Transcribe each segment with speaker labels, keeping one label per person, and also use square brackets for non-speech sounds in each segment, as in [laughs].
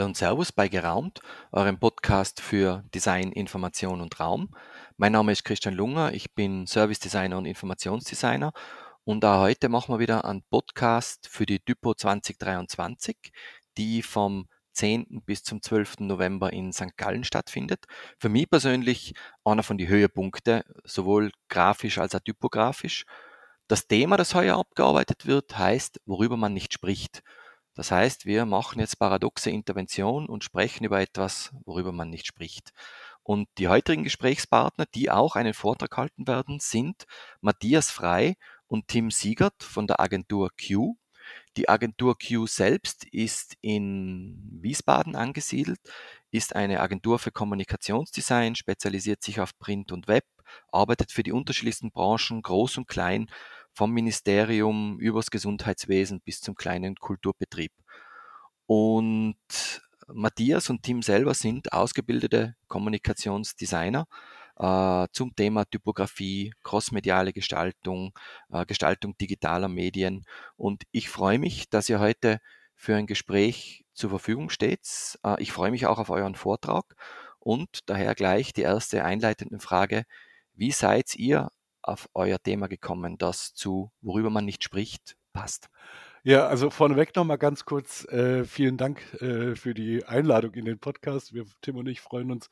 Speaker 1: Hallo und Servus bei Geraumt, eurem Podcast für Design, Information und Raum. Mein Name ist Christian Lunger, ich bin Service Designer und Informationsdesigner und auch heute machen wir wieder einen Podcast für die Typo 2023, die vom 10. bis zum 12. November in St. Gallen stattfindet. Für mich persönlich einer von den Höhepunkte, sowohl grafisch als auch typografisch. Das Thema, das heuer abgearbeitet wird, heißt, worüber man nicht spricht. Das heißt, wir machen jetzt paradoxe Intervention und sprechen über etwas, worüber man nicht spricht. Und die heutigen Gesprächspartner, die auch einen Vortrag halten werden, sind Matthias Frei und Tim Siegert von der Agentur Q. Die Agentur Q selbst ist in Wiesbaden angesiedelt, ist eine Agentur für Kommunikationsdesign, spezialisiert sich auf Print und Web, arbeitet für die unterschiedlichsten Branchen, groß und klein, vom Ministerium übers Gesundheitswesen bis zum kleinen Kulturbetrieb. Und Matthias und Tim selber sind ausgebildete Kommunikationsdesigner äh, zum Thema Typografie, crossmediale Gestaltung, äh, Gestaltung digitaler Medien. Und ich freue mich, dass ihr heute für ein Gespräch zur Verfügung steht. Äh, ich freue mich auch auf euren Vortrag und daher gleich die erste einleitende Frage. Wie seid ihr auf euer Thema gekommen, das zu worüber man nicht spricht, passt?
Speaker 2: Ja, also vorneweg nochmal ganz kurz, äh, vielen Dank äh, für die Einladung in den Podcast. Wir, Tim und ich, freuen uns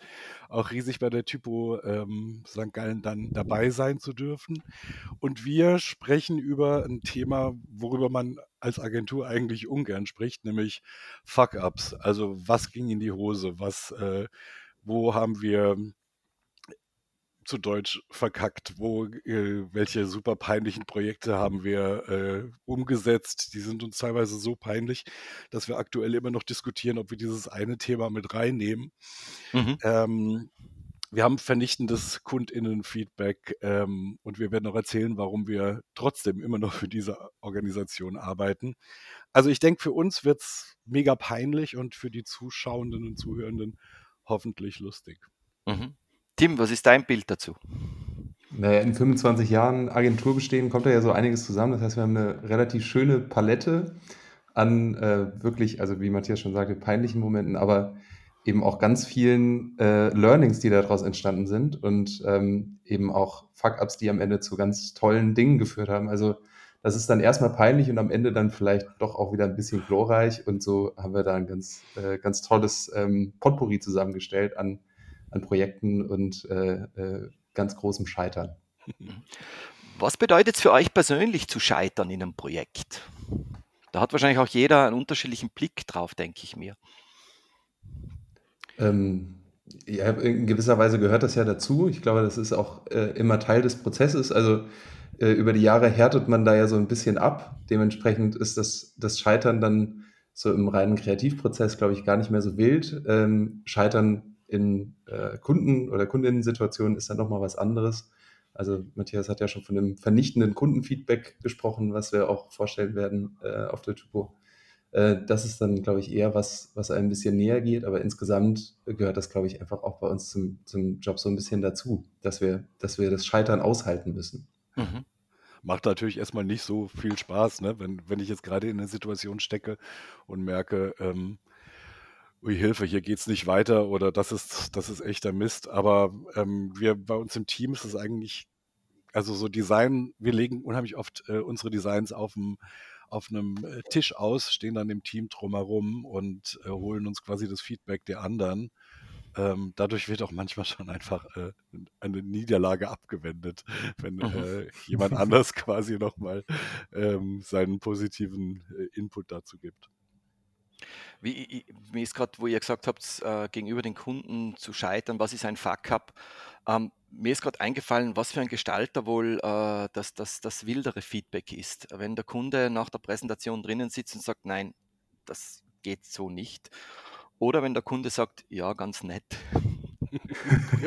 Speaker 2: auch riesig bei der Typo ähm, St. Gallen dann dabei sein zu dürfen. Und wir sprechen über ein Thema, worüber man als Agentur eigentlich ungern spricht, nämlich Fuck-Ups. Also was ging in die Hose? Was, äh, wo haben wir zu Deutsch verkackt? Wo, äh, welche super peinlichen Projekte haben wir äh, umgesetzt? Die sind uns teilweise so peinlich, dass wir aktuell immer noch diskutieren, ob wir dieses eine Thema mit reinnehmen. Mhm. Ähm, wir haben vernichtendes KundInnen-Feedback ähm, und wir werden noch erzählen, warum wir trotzdem immer noch für diese Organisation arbeiten. Also ich denke, für uns wird es mega peinlich und für die Zuschauenden und Zuhörenden hoffentlich lustig.
Speaker 1: Mhm. Tim, was ist dein Bild dazu?
Speaker 3: Naja, in 25 Jahren Agentur bestehen kommt da ja so einiges zusammen. Das heißt, wir haben eine relativ schöne Palette an äh, wirklich, also wie Matthias schon sagte, peinlichen Momenten, aber eben auch ganz vielen äh, Learnings, die daraus entstanden sind und ähm, eben auch Fuck-Ups, die am Ende zu ganz tollen Dingen geführt haben. Also das ist dann erstmal peinlich und am Ende dann vielleicht doch auch wieder ein bisschen glorreich und so haben wir da ein ganz, äh, ganz tolles ähm, Potpourri zusammengestellt an an Projekten und äh, äh, ganz großem Scheitern.
Speaker 1: Was bedeutet es für euch persönlich zu scheitern in einem Projekt? Da hat wahrscheinlich auch jeder einen unterschiedlichen Blick drauf, denke ich mir.
Speaker 3: Ähm, ja, in gewisser Weise gehört das ja dazu. Ich glaube, das ist auch äh, immer Teil des Prozesses. Also äh, über die Jahre härtet man da ja so ein bisschen ab. Dementsprechend ist das, das Scheitern dann so im reinen Kreativprozess, glaube ich, gar nicht mehr so wild. Ähm, Scheitern in äh, Kunden- oder Kundinnen-Situationen ist dann nochmal was anderes. Also Matthias hat ja schon von einem vernichtenden Kundenfeedback gesprochen, was wir auch vorstellen werden äh, auf der Typo. Äh, das ist dann, glaube ich, eher was, was einem ein bisschen näher geht, aber insgesamt gehört das, glaube ich, einfach auch bei uns zum, zum Job so ein bisschen dazu, dass wir, dass wir das Scheitern aushalten müssen.
Speaker 2: Mhm macht natürlich erstmal nicht so viel Spaß, ne? wenn, wenn ich jetzt gerade in einer Situation stecke und merke, ähm, ui Hilfe, hier geht's nicht weiter oder das ist, das ist echter Mist. Aber ähm, wir bei uns im Team ist es eigentlich, also so Design, wir legen unheimlich oft äh, unsere Designs auf dem auf einem äh, Tisch aus, stehen dann im Team drumherum und äh, holen uns quasi das Feedback der anderen. Ähm, dadurch wird auch manchmal [laughs] schon einfach äh, eine Niederlage abgewendet, wenn mhm. äh, jemand anders [laughs] quasi nochmal ähm, seinen positiven äh, Input dazu gibt.
Speaker 1: Wie, mir ist gerade, wo ihr gesagt habt, äh, gegenüber den Kunden zu scheitern, was ist ein Fuck-up? Ähm, mir ist gerade eingefallen, was für ein Gestalter wohl äh, das, das, das wildere Feedback ist. Wenn der Kunde nach der Präsentation drinnen sitzt und sagt, nein, das geht so nicht. Oder wenn der Kunde sagt, ja, ganz nett. [laughs]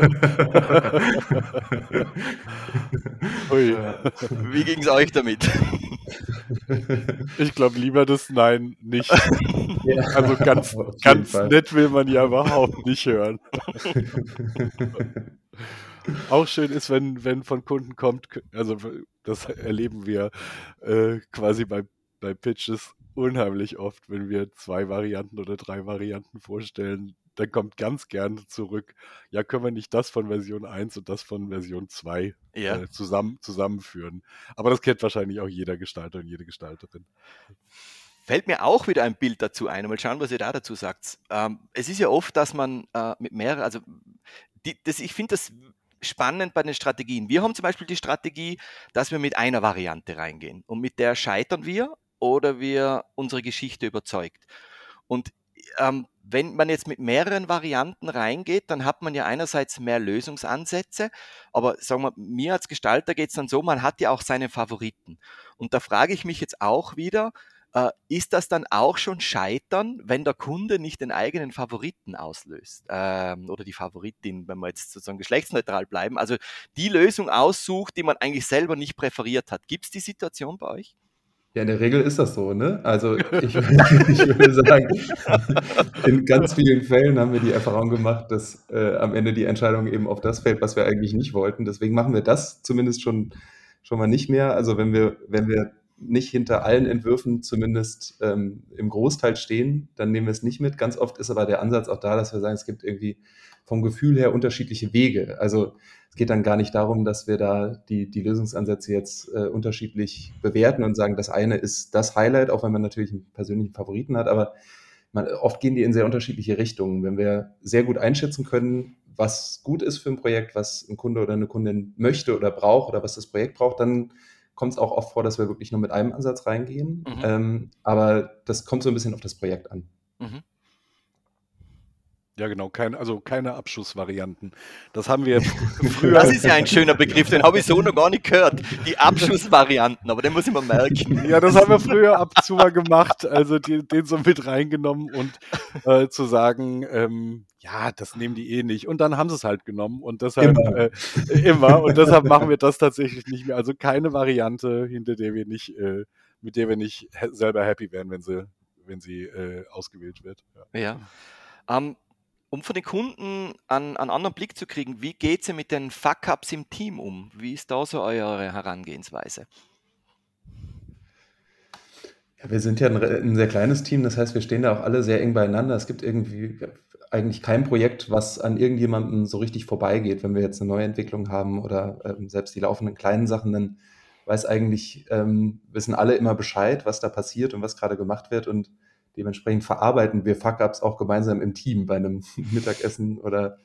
Speaker 1: [laughs] [laughs] Wie ging es euch damit?
Speaker 2: Ich glaube lieber das Nein nicht. [laughs] Ja, also ganz, ganz nett will man ja überhaupt nicht hören. [laughs] Auch schön ist, wenn, wenn von Kunden kommt, also das erleben wir äh, quasi bei, bei Pitches, unheimlich oft, wenn wir zwei Varianten oder drei Varianten vorstellen, dann kommt ganz gern zurück, ja, können wir nicht das von Version 1 und das von Version 2
Speaker 1: Ja.
Speaker 2: äh, zusammen, zusammenführen. Aber das kennt wahrscheinlich auch jeder Gestalter und jede Gestalterin.
Speaker 1: Fällt mir auch wieder ein Bild dazu ein. Mal schauen, was ihr da dazu sagt. Ähm, es ist ja oft, dass man äh, mit mehreren, also die, das, ich finde das spannend bei den Strategien. Wir haben zum Beispiel die Strategie, dass wir mit einer Variante reingehen und mit der scheitern wir oder wir unsere Geschichte überzeugt. Und ähm, wenn man jetzt mit mehreren Varianten reingeht, dann hat man ja einerseits mehr Lösungsansätze, aber sagen wir, mir als Gestalter geht es dann so, man hat ja auch seine Favoriten. Und da frage ich mich jetzt auch wieder, äh, ist das dann auch schon Scheitern, wenn der Kunde nicht den eigenen Favoriten auslöst? Ähm, oder die Favoritin, wenn wir jetzt sozusagen geschlechtsneutral bleiben, also die Lösung aussucht, die man eigentlich selber nicht präferiert hat. Gibt es die Situation bei euch?
Speaker 3: Ja, in der Regel ist das so, ne? Also ich, [laughs] ich würde sagen, in ganz vielen Fällen haben wir die Erfahrung gemacht, dass äh, am Ende die Entscheidung eben auf das fällt, was wir eigentlich nicht wollten. Deswegen machen wir das zumindest schon, schon mal nicht mehr. Also wenn wir, wenn wir nicht hinter allen Entwürfen zumindest ähm, im Großteil stehen, dann nehmen wir es nicht mit. Ganz oft ist aber der Ansatz auch da, dass wir sagen, es gibt irgendwie vom Gefühl her unterschiedliche Wege. Also es geht dann gar nicht darum, dass wir da die, die Lösungsansätze jetzt äh, unterschiedlich bewerten und sagen, das eine ist das Highlight, auch wenn man natürlich einen persönlichen Favoriten hat, aber man, oft gehen die in sehr unterschiedliche Richtungen. Wenn wir sehr gut einschätzen können, was gut ist für ein Projekt, was ein Kunde oder eine Kundin möchte oder braucht oder was das Projekt braucht, dann kommt es auch oft vor, dass wir wirklich nur mit einem Ansatz reingehen.
Speaker 1: Mhm.
Speaker 3: Ähm, aber das kommt so ein bisschen auf das Projekt an.
Speaker 1: Mhm.
Speaker 2: Ja, genau, kein, also keine Abschussvarianten. Das haben wir [laughs] früher.
Speaker 1: Das ist ja ein schöner Begriff, den habe ich so noch gar nicht gehört. Die Abschussvarianten, aber den muss ich mal merken.
Speaker 2: Ja, das haben wir früher ab und zu mal gemacht, also die, den so mit reingenommen und äh, zu sagen, ähm, ja, das nehmen die eh nicht. Und dann haben sie es halt genommen und deshalb
Speaker 3: Immer.
Speaker 2: Äh, immer und deshalb machen wir das tatsächlich nicht mehr. Also keine Variante, hinter der wir nicht, äh, mit der wir nicht selber happy wären, wenn sie, wenn sie äh, ausgewählt wird. Ja.
Speaker 1: Ja. Ähm, um von den Kunden einen, einen anderen Blick zu kriegen, wie geht ihr mit den Fuck-Ups im Team um? Wie ist da so eure Herangehensweise?
Speaker 3: Ja, wir sind ja ein, ein sehr kleines Team, das heißt, wir stehen da auch alle sehr eng beieinander. Es gibt irgendwie eigentlich kein Projekt, was an irgendjemandem so richtig vorbeigeht. Wenn wir jetzt eine neue Entwicklung haben oder ähm, selbst die laufenden kleinen Sachen, dann weiß eigentlich, ähm, wissen alle immer Bescheid, was da passiert und was gerade gemacht wird und dementsprechend verarbeiten wir Fuck-Ups auch gemeinsam im Team bei einem [laughs] Mittagessen oder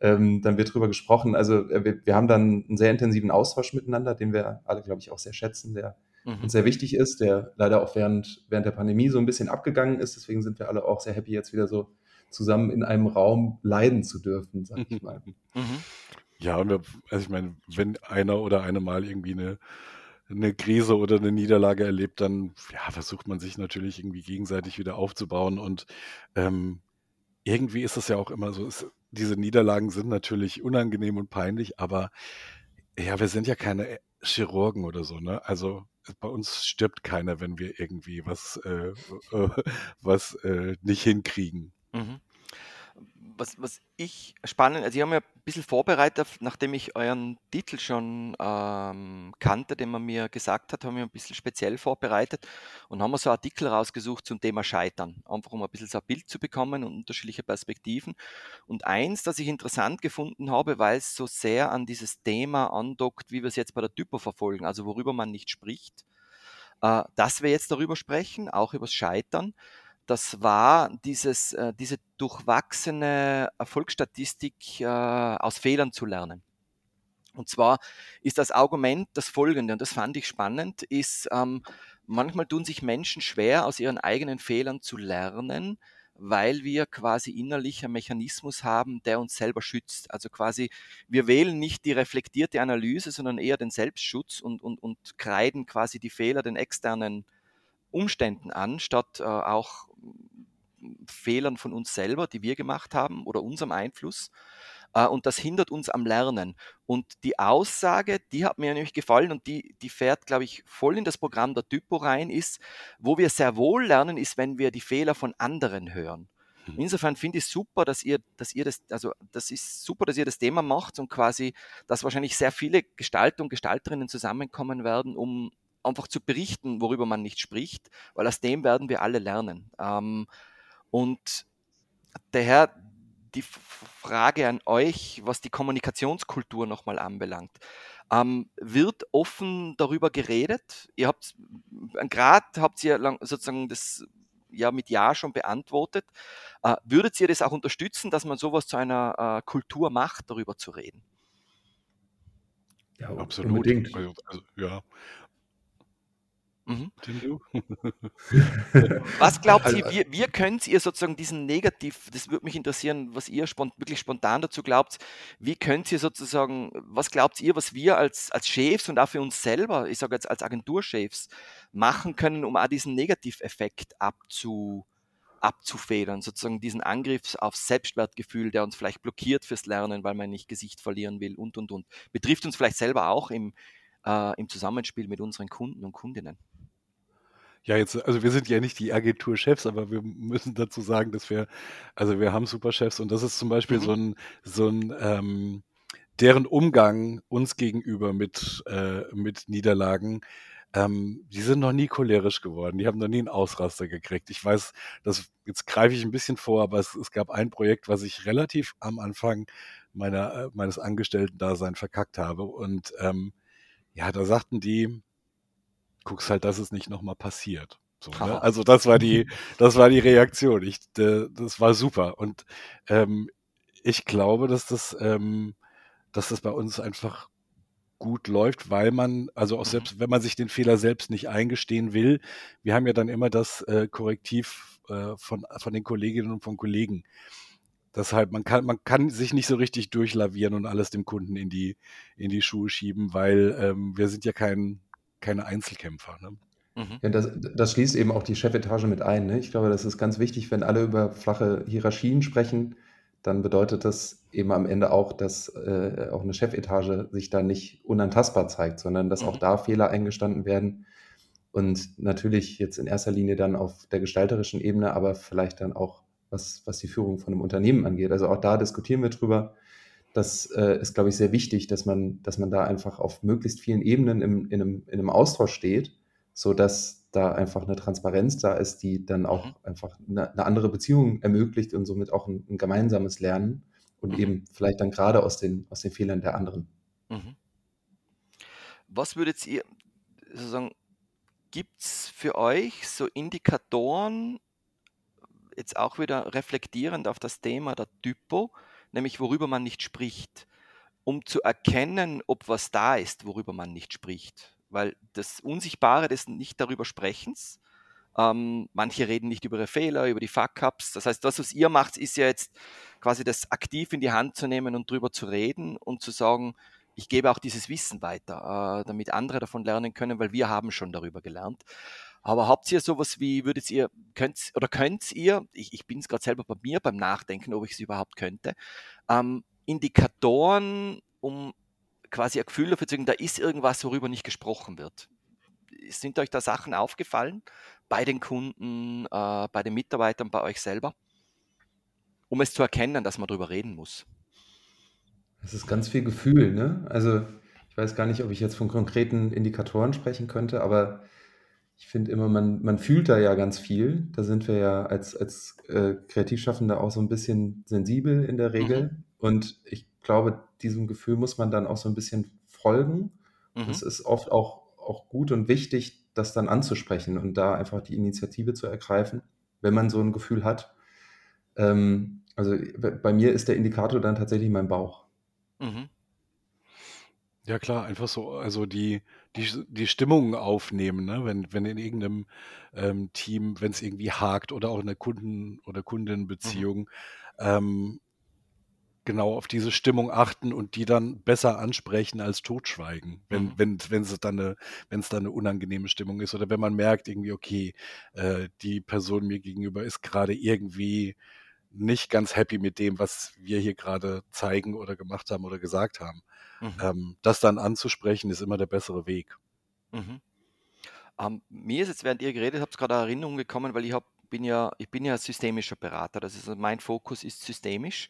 Speaker 3: ähm, dann wird drüber gesprochen. Also äh, wir, wir haben dann einen sehr intensiven Austausch miteinander, den wir alle, glaube ich, auch sehr schätzen, der
Speaker 1: Mhm.
Speaker 3: uns sehr wichtig ist, der leider auch während, während der Pandemie so ein bisschen abgegangen ist. Deswegen sind wir alle auch sehr happy, jetzt wieder so zusammen in einem Raum leiden zu dürfen, sag ich mal.
Speaker 1: Mhm.
Speaker 2: Ja, und wir, also ich meine, wenn einer oder eine mal irgendwie eine, eine Krise oder eine Niederlage erlebt, dann ja, versucht man sich natürlich irgendwie gegenseitig wieder aufzubauen. Und ähm, irgendwie ist es ja auch immer so, es, diese Niederlagen sind natürlich unangenehm und peinlich, aber ja, wir sind ja keine Chirurgen oder so, ne? Also bei uns stirbt keiner, wenn wir irgendwie was, äh, [laughs] äh, was äh, nicht hinkriegen.
Speaker 1: Mhm. Was, was ich spannend, also ich habe mir ein bisschen vorbereitet, nachdem ich euren Titel schon ähm, kannte, den man mir gesagt hat, haben wir ein bisschen speziell vorbereitet und haben wir so Artikel rausgesucht zum Thema Scheitern, einfach um ein bisschen so ein Bild zu bekommen und unterschiedliche Perspektiven. Und eins, das ich interessant gefunden habe, weil es so sehr an dieses Thema andockt, wie wir es jetzt bei der Typo verfolgen, also worüber man nicht spricht, äh, dass wir jetzt darüber sprechen, auch über das Scheitern das war dieses, äh, diese durchwachsene Erfolgsstatistik äh, aus Fehlern zu lernen. Und zwar ist das Argument das folgende, und das fand ich spannend, ist, ähm, manchmal tun sich Menschen schwer, aus ihren eigenen Fehlern zu lernen, weil wir quasi innerlich einen Mechanismus haben, der uns selber schützt. Also quasi, wir wählen nicht die reflektierte Analyse, sondern eher den Selbstschutz und, und, und kreiden quasi die Fehler den externen Umständen an, statt äh, auch Fehlern von uns selber, die wir gemacht haben oder unserem Einfluss. Äh, und das hindert uns am Lernen. Und die Aussage, die hat mir nämlich gefallen und die, die fährt, glaube ich, voll in das Programm der Typo rein, ist, wo wir sehr wohl lernen, ist, wenn wir die Fehler von anderen hören.
Speaker 2: Hm.
Speaker 1: Insofern finde ich es super, dass ihr, dass ihr das, also das ist super, dass ihr das Thema macht und quasi, dass wahrscheinlich sehr viele Gestalter und Gestalterinnen zusammenkommen werden, um einfach zu berichten, worüber man nicht spricht, weil aus dem werden wir alle lernen. Ähm, und daher die Frage an euch, was die Kommunikationskultur nochmal anbelangt. Ähm, wird offen darüber geredet? Ihr habt gerade habt ihr lang, sozusagen das ja mit Ja schon beantwortet. Äh, würdet ihr das auch unterstützen, dass man sowas zu einer äh, Kultur macht, darüber zu reden?
Speaker 2: Ja, absolut. Unbedingt. Also, also, ja.
Speaker 1: Mhm. [laughs] Was glaubt ihr, wie, wie könnt ihr sozusagen diesen Negativ, das würde mich interessieren, was ihr spont, wirklich spontan dazu glaubt, wie könnt ihr sozusagen, was glaubt ihr, was wir als, als Chefs und auch für uns selber, ich sage jetzt als Agenturchefs, machen können, um auch diesen Negativeffekt abzu, abzufedern, sozusagen diesen Angriff aufs Selbstwertgefühl, der uns vielleicht blockiert fürs Lernen, weil man nicht Gesicht verlieren will und, und, und. Betrifft uns vielleicht selber auch im, äh, im Zusammenspiel mit unseren Kunden und Kundinnen.
Speaker 2: Ja, jetzt, also wir sind ja nicht die Agenturchefs, aber wir müssen dazu sagen, dass wir, also wir haben Superchefs und das ist zum Beispiel mhm. so ein, so ein, ähm, deren Umgang uns gegenüber mit, äh, mit Niederlagen, ähm, die sind noch nie cholerisch geworden, die haben noch nie einen Ausraster gekriegt. Ich weiß, das, jetzt greife ich ein bisschen vor, aber es, es gab ein Projekt, was ich relativ am Anfang meiner, äh, meines Angestellten-Dasein verkackt habe und ähm, ja, da sagten die, guckst halt, dass es nicht nochmal passiert. So, ne? Also das war die, [laughs] das war die Reaktion. Ich, das war super. Und ähm, ich glaube, dass das, ähm, dass das bei uns einfach gut läuft, weil man, also auch mhm. selbst wenn man sich den Fehler selbst nicht eingestehen will, wir haben ja dann immer das äh, Korrektiv äh, von, von den Kolleginnen und von Kollegen. Deshalb, man kann, man kann sich nicht so richtig durchlavieren und alles dem Kunden in die, in die Schuhe schieben, weil ähm, wir sind ja kein, keine Einzelkämpfer. Ne?
Speaker 3: Mhm. Ja, das, das, schließt eben auch die Chefetage mit ein. Ne? Ich glaube, das ist ganz wichtig, wenn alle über flache Hierarchien sprechen, dann bedeutet das eben am Ende auch, dass äh, auch eine Chefetage sich da nicht unantastbar zeigt, sondern dass mhm. auch da Fehler eingestanden werden. Und natürlich jetzt in erster Linie dann auf der gestalterischen Ebene, aber vielleicht dann auch, was, was die Führung von einem Unternehmen angeht. Also auch da diskutieren wir drüber das äh, ist, glaube ich, sehr wichtig, dass man, dass man da einfach auf möglichst vielen Ebenen im, in, einem, in einem Austausch steht, sodass da einfach eine Transparenz da ist, die dann auch mhm. einfach eine, eine, andere Beziehung ermöglicht und somit auch ein, ein gemeinsames Lernen und mhm. eben vielleicht dann gerade aus den, aus den Fehlern der anderen. Mhm.
Speaker 1: Was würdet ihr sozusagen, gibt es für euch so Indikatoren, jetzt auch wieder reflektierend auf das Thema der Typo, nämlich worüber man nicht spricht, um zu erkennen, ob was da ist, worüber man nicht spricht. Weil das Unsichtbare des nicht darüber Sprechens, ähm, manche reden nicht über ihre Fehler, über die Fuck-Ups. Das heißt, das, was ihr macht, ist ja jetzt quasi das aktiv in die Hand zu nehmen und drüber zu reden und zu sagen, ich gebe auch dieses Wissen weiter, äh, damit andere davon lernen können, weil wir haben schon darüber gelernt. Aber habt ihr sowas wie, würdet ihr, könnt oder könnt ihr, ich, ich bin es gerade selber bei mir beim Nachdenken, ob ich es überhaupt könnte, ähm, Indikatoren, um quasi ein Gefühl dafür zu kriegen, da ist irgendwas, worüber nicht gesprochen wird. Sind euch da Sachen aufgefallen bei den Kunden, äh, bei den Mitarbeitern, bei euch selber, um es zu erkennen, dass man darüber reden muss?
Speaker 3: Es ist ganz viel Gefühl, ne? Also ich weiß gar nicht, ob ich jetzt von konkreten Indikatoren sprechen könnte, aber ich finde immer, man, man fühlt da ja ganz viel. Da sind wir ja als, als äh, Kreativschaffende auch so ein bisschen sensibel in der Regel. Mhm. Und ich glaube, diesem Gefühl muss man dann auch so ein bisschen folgen. Mhm. Es ist oft auch, auch gut und wichtig, das dann anzusprechen und da einfach die Initiative zu ergreifen, wenn man so ein Gefühl hat. Ähm, also bei mir ist der Indikator dann tatsächlich mein Bauch. Mhm.
Speaker 2: Ja klar, einfach so, also die, die, die Stimmung aufnehmen, ne? wenn, wenn in irgendeinem ähm, Team, wenn es irgendwie hakt oder auch in der Kunden- oder Mhm. Kundenbeziehung, ähm, genau auf diese Stimmung achten und die dann besser ansprechen als totschweigen, wenn, Mhm. wenn, wenn es dann eine, wenn es dann eine unangenehme Stimmung ist oder wenn man merkt irgendwie, okay, äh, die Person mir gegenüber ist gerade irgendwie nicht ganz happy mit dem, was wir hier gerade zeigen oder gemacht haben oder gesagt haben. Mhm. Ähm, das dann anzusprechen, ist immer der bessere Weg.
Speaker 1: Mhm. Ähm, mir ist jetzt, während ihr geredet habt, gerade eine Erinnerung gekommen, weil ich hab, bin, ja, ich bin ja systemischer Berater. Das ist, mein Fokus ist systemisch.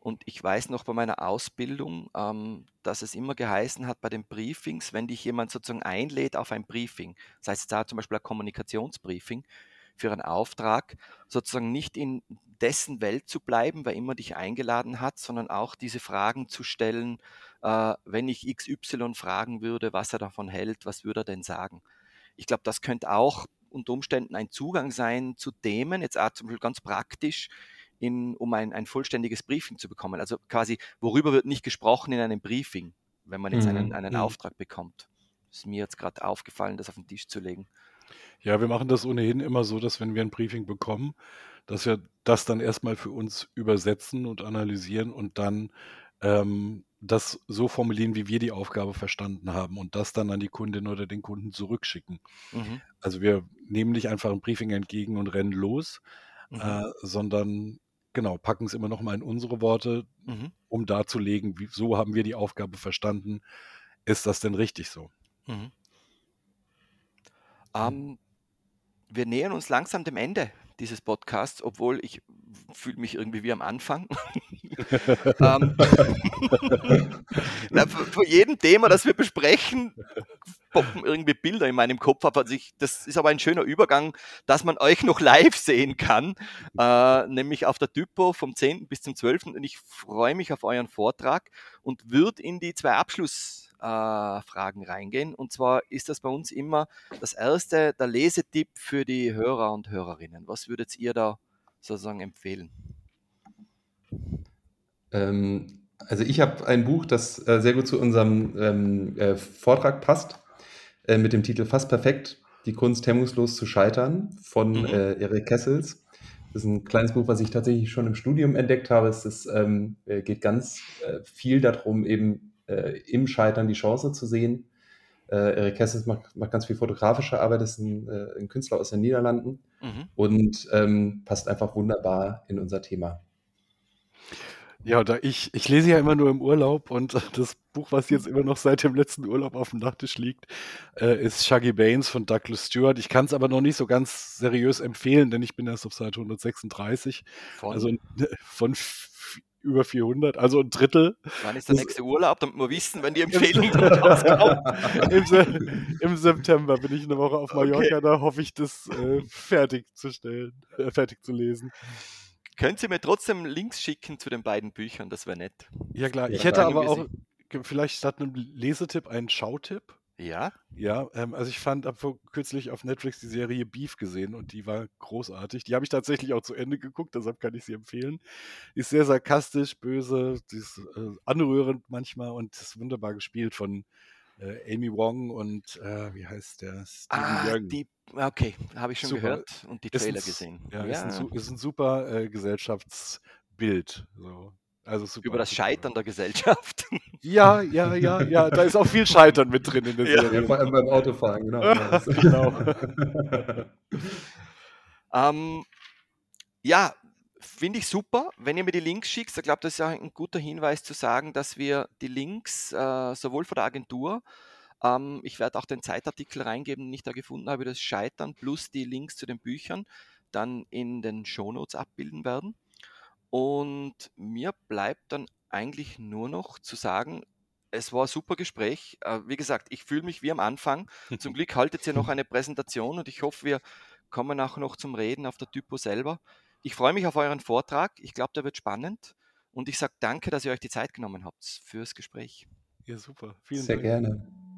Speaker 1: Und ich weiß noch bei meiner Ausbildung, ähm, dass es immer geheißen hat bei den Briefings, wenn dich jemand sozusagen einlädt auf ein Briefing, das heißt da zum Beispiel ein Kommunikationsbriefing für einen Auftrag, sozusagen nicht in dessen Welt zu bleiben, wer immer dich eingeladen hat, sondern auch diese Fragen zu stellen, äh, wenn ich XY fragen würde, was er davon hält, was würde er denn sagen? Ich glaube, das könnte auch unter Umständen ein Zugang sein zu Themen, jetzt auch zum Beispiel ganz praktisch, in, um ein, ein vollständiges Briefing zu bekommen. Also quasi, worüber wird nicht gesprochen in einem Briefing, wenn man jetzt einen, mhm. einen mhm. Auftrag bekommt. Ist mir jetzt gerade aufgefallen, das auf den Tisch zu legen.
Speaker 2: Ja, wir machen das ohnehin immer so, dass wenn wir ein Briefing bekommen, dass wir das dann erstmal für uns übersetzen und analysieren und dann ähm, das so formulieren, wie wir die Aufgabe verstanden haben und das dann an die Kundin oder den Kunden zurückschicken. Mhm. Also wir nehmen nicht einfach ein Briefing entgegen und rennen los, mhm. äh, sondern genau, packen es immer noch mal in unsere Worte, mhm. um darzulegen, wie, so haben wir die Aufgabe verstanden. Ist das denn richtig so? Mhm.
Speaker 1: Ähm, wir nähern uns langsam dem Ende dieses Podcasts, obwohl ich fühle mich irgendwie wie am Anfang. [laughs] ähm, na, vor jedem Thema, das wir besprechen, poppen irgendwie Bilder in meinem Kopf ab. Also ich, das ist aber ein schöner Übergang, dass man euch noch live sehen kann, äh, nämlich auf der Typo vom 10. bis zum 12. Und ich freue mich auf euren Vortrag und würde in die zwei Abschluss Fragen reingehen. Und zwar ist das bei uns immer das erste, der Lesetipp für die Hörer und Hörerinnen. Was würdet ihr da sozusagen empfehlen?
Speaker 3: Ähm, also ich habe ein Buch, das äh, sehr gut zu unserem ähm, äh, Vortrag passt, äh, mit dem Titel Fast perfekt, die Kunst hemmungslos zu scheitern von mhm. Äh, Erik Kessels. Das ist ein kleines Buch, was ich tatsächlich schon im Studium entdeckt habe. Es ist, ähm, äh, geht ganz äh, viel darum, eben äh, im Scheitern die Chance zu sehen. Äh, Erik Kessels macht, macht, ganz viel fotografische Arbeit, ist ein, äh, ein Künstler aus den Niederlanden mhm. und ähm, passt einfach wunderbar in unser Thema.
Speaker 2: Ja, da ich, ich lese ja immer nur im Urlaub und [laughs] das Buch, was jetzt immer noch seit dem letzten Urlaub auf dem Nachttisch liegt, äh, ist Shaggy Baines von Douglas Stewart. Ich kann es aber noch nicht so ganz seriös empfehlen, denn ich bin erst auf Seite 136. Von? Also von über 400, also ein Drittel.
Speaker 1: Wann ist der das, nächste Urlaub, damit wir wissen, wenn die Empfehlung dann rauskommt? [laughs]
Speaker 2: Im, Im, September bin ich eine Woche auf Mallorca, okay. da hoffe ich, das äh, fertigzustellen, äh, fertig zu lesen.
Speaker 1: Können Sie mir trotzdem Links schicken zu den beiden Büchern, das wäre nett.
Speaker 2: Ja klar, ich hätte aber auch vielleicht statt einem Lesetipp einen Schautipp.
Speaker 1: Ja?
Speaker 2: Ja, ähm, also ich fand, habe kürzlich auf Netflix die Serie Beef gesehen und die war großartig. Die habe ich tatsächlich auch zu Ende geguckt, deshalb kann ich sie empfehlen. Die ist sehr sarkastisch, böse, die ist äh, anrührend manchmal und ist wunderbar gespielt von äh, Amy Wong und äh, wie heißt der?
Speaker 1: Steven ah, Die, okay, habe ich schon super. gehört und die Trailer
Speaker 2: ist
Speaker 1: ein, gesehen.
Speaker 2: Ja, ja. Ist, ein, ist ein super äh, Gesellschaftsbild. So.
Speaker 1: Also super. Über das Scheitern der Gesellschaft. [laughs]
Speaker 2: Ja, ja, ja, ja. Da ist auch viel Scheitern mit drin in der
Speaker 3: ja. Serie. Ja, vor allem beim Autofahren, [laughs] genau. genau.
Speaker 1: ähm, ja, finde ich super. Wenn ihr mir die Links schickt, ich glaube, das ist ja ein guter Hinweis zu sagen, dass wir die Links äh, sowohl von der Agentur, ähm, ich werde auch den Zeitartikel reingeben, den ich da gefunden habe, das Scheitern, plus die Links zu den Büchern dann in den Shownotes abbilden werden. Und mir bleibt dann eigentlich nur noch zu sagen, es war ein super Gespräch. Äh, wie gesagt, ich fühle mich wie am Anfang. Zum [laughs] Glück haltet ihr noch eine Präsentation und ich hoffe, wir kommen auch noch zum Reden auf der Typo selber. Ich freue mich auf euren Vortrag. Ich glaube, der wird spannend. Und ich sage danke, dass ihr euch die Zeit genommen habt fürs Gespräch.
Speaker 2: Ja, super. Vielen
Speaker 3: Sehr
Speaker 2: Dank.
Speaker 3: gerne.